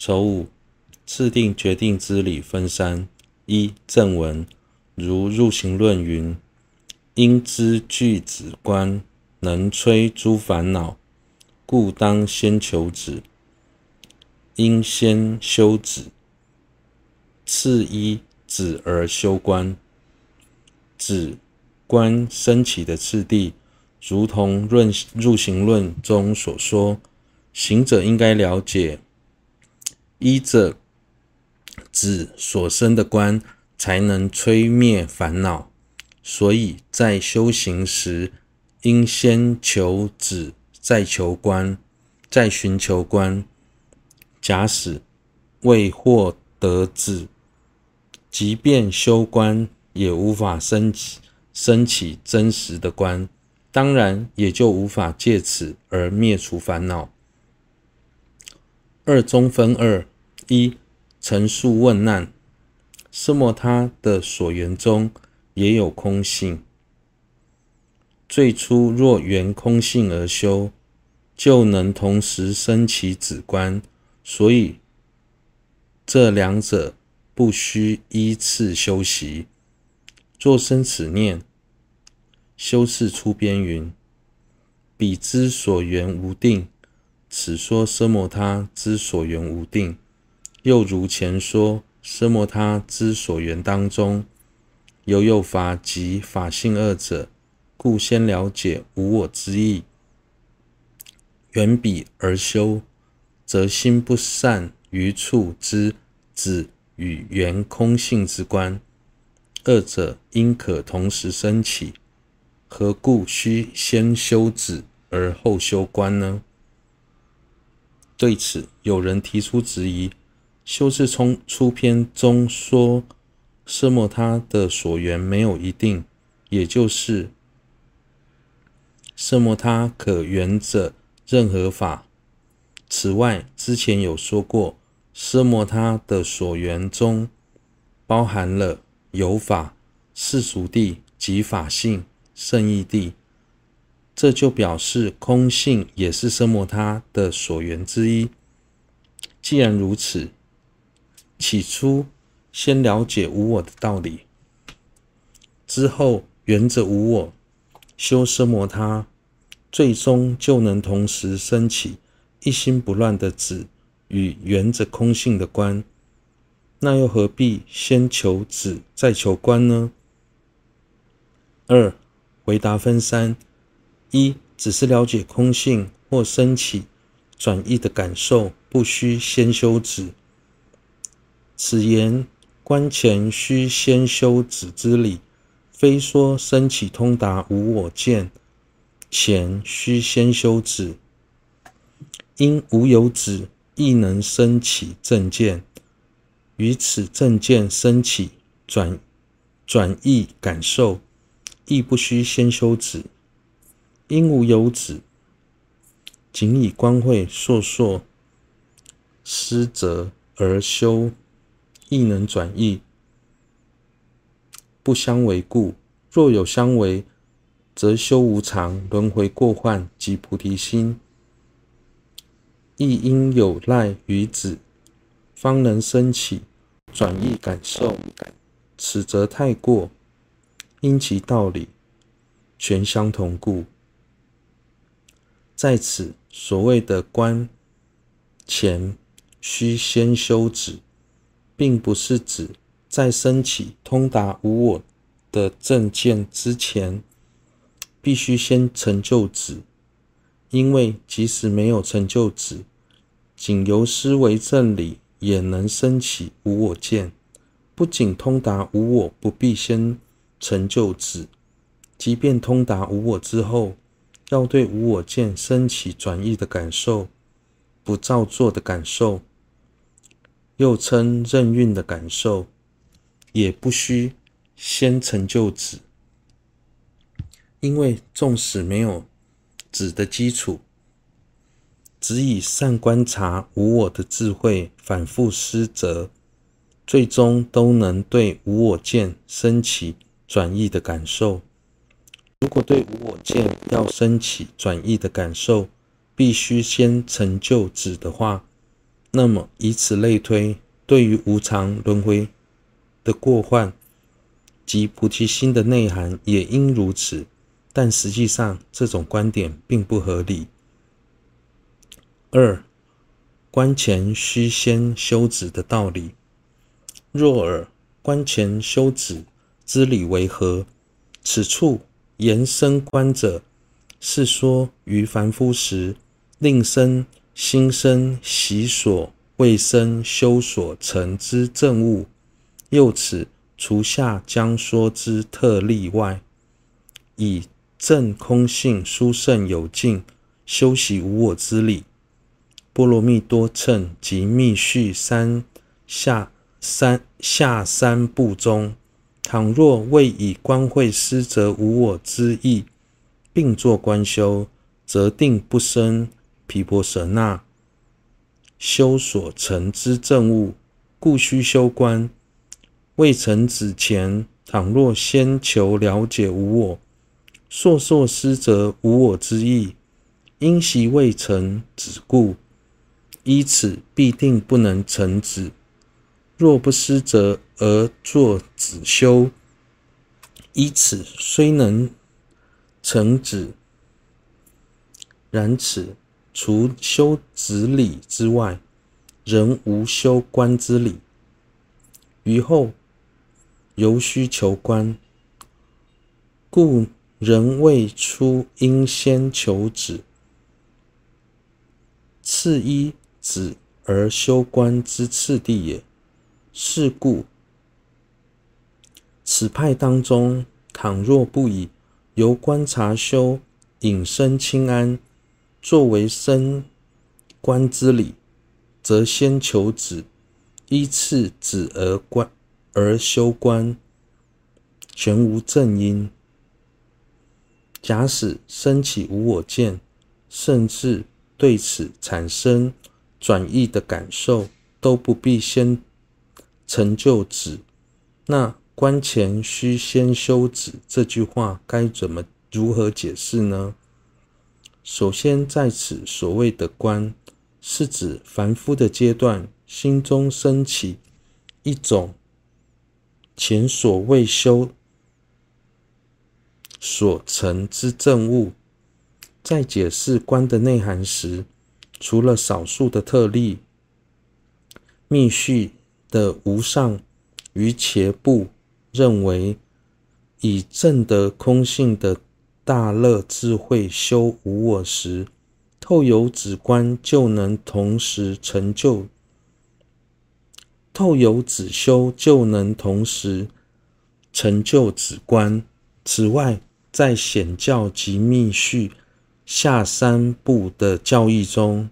丑五，次第决定之理分三：一、正文，如入行论云：“因知具子观，能摧诸烦恼，故当先求子。应先修止，次依止而修观。止观升起的次第。”如同论入行论中所说，行者应该了解，依着止所生的观，才能摧灭烦恼。所以在修行时，应先求止，再求观，再寻求观。假使未获得止，即便修观，也无法升起升起真实的观。当然，也就无法借此而灭除烦恼。二中分二：一、陈述问难，奢摩他的所缘中也有空性。最初若缘空性而修，就能同时生起止观。所以这两者不需依次修习。若生此念。修士出边云：“彼之所缘无定，此说奢摩他之所缘无定，又如前说奢摩他之所缘当中，犹有法及法性二者，故先了解无我之意，缘彼而修，则心不善于处之止与缘空性之观，二者应可同时升起。”何故需先修止而后修观呢？对此，有人提出质疑：修士从出篇中说，奢摩他的所缘没有一定，也就是奢摩他可缘者任何法。此外，之前有说过，奢摩他的所缘中包含了有法、世俗谛及法性。圣义谛，这就表示空性也是奢摩他的所缘之一。既然如此，起初先了解无我的道理，之后缘着无我修奢摩他，最终就能同时升起一心不乱的止与缘着空性的观。那又何必先求止再求观呢？二。回答分三：一、只是了解空性或升起转义的感受，不需先修止。此言观前须先修止之理，非说升起通达无我见前须先修止。因无有止，亦能升起正见，于此正见升起转转义感受。亦不须先修止，因无有止，仅以观慧烁烁施则而修，亦能转意，不相为故。若有相为，则修无常、轮回过患及菩提心，亦应有赖于止，方能生起转意感受。此则太过。因其道理全相同故，在此所谓的观前须先修止，并不是指在升起通达无我的正见之前，必须先成就止，因为即使没有成就止，仅由思维正理也能升起无我见。不仅通达无我，不必先。成就止，即便通达无我之后，要对无我见升起转义的感受，不造作的感受，又称任运的感受，也不需先成就止，因为纵使没有止的基础，只以善观察无我的智慧反复思则，最终都能对无我见升起。转意的感受，如果对无我见要升起转意的感受，必须先成就止的话，那么以此类推，对于无常轮回的过患及菩提心的内涵也应如此。但实际上，这种观点并不合理。二、观前须先修止的道理。若尔，观前修止之理为何？此处言身观者，是说于凡夫时，令身心生习所未生修所成之正悟。又此除下将说之特例外，以证空性殊胜有尽，修习无我之理。波罗蜜多乘及密续三下三下三部中，倘若未以观会施则无我之意，并作观修，则定不生毗婆舍那修所成之正悟，故须修观。未成子前，倘若先求了解无我。硕硕施则无我之意，因习未成子故，依此必定不能成子。若不施则而作子修，依此虽能成子，然此除修子理之外，人无修观之理。于后犹须求观，故。人未出应先求止，次依止而修观之次第也。是故，此派当中，倘若不以由观察修引生清安作为生观之理，则先求止，依次止而观而修观，全无正因。假使升起无我见，甚至对此产生转意的感受，都不必先成就止。那观前须先修止这句话该怎么如何解释呢？首先，在此所谓的观，是指凡夫的阶段，心中升起一种前所未修。所成之证悟，在解释观的内涵时，除了少数的特例，密续的无上瑜伽部认为，以证得空性的大乐智慧修无我时，透由止观就能同时成就；透由止修就能同时成就止观。此外，在显教及密续下三部的教义中，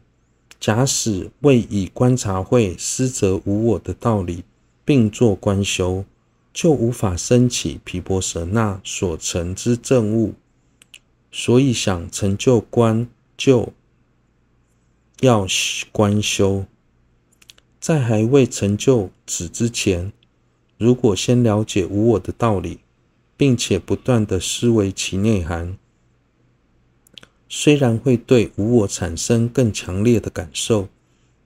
假使未以观察会施则无我的道理，并作观修，就无法生起毗婆舍那所成之正悟。所以想成就观，就要观修。在还未成就此之前，如果先了解无我的道理，并且不断的思维其内涵，虽然会对无我产生更强烈的感受，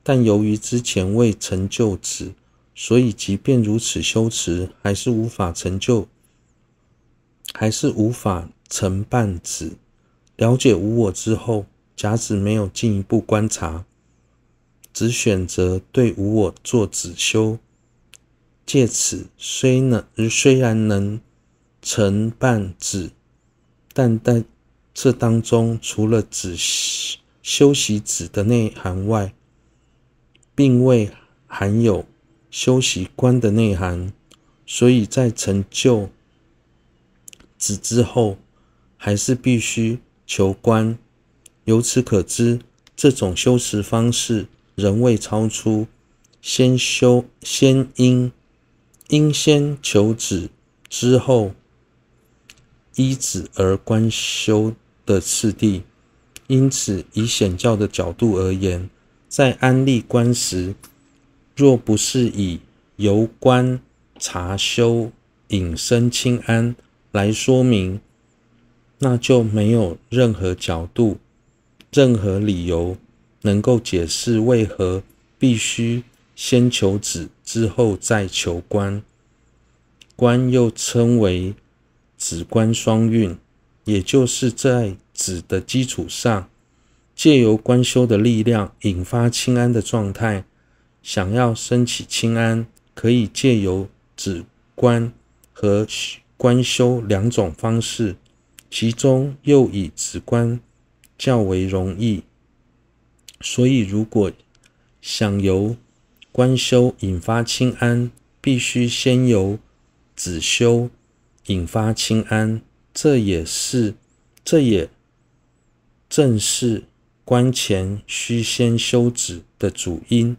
但由于之前未成就此，所以即便如此修持，还是无法成就，还是无法成办此。了解无我之后，假使没有进一步观察，只选择对无我做止修，借此虽能虽然能。成办止，但在这当中，除了止修习止的内涵外，并未含有修习观的内涵，所以在成就止之后，还是必须求观。由此可知，这种修持方式仍未超出先修先应应先求止之后。依止而观修的次第，因此以显教的角度而言，在安立观时，若不是以由观察修引生轻安来说明，那就没有任何角度、任何理由能够解释为何必须先求子，之后再求观。观又称为子观双运，也就是在子的基础上，借由观修的力量引发轻安的状态。想要升起轻安，可以借由子观和观修两种方式，其中又以止观较为容易。所以，如果想由观修引发清安，必须先由止修引发清安。这也是，这也正是观前须先修止的主因。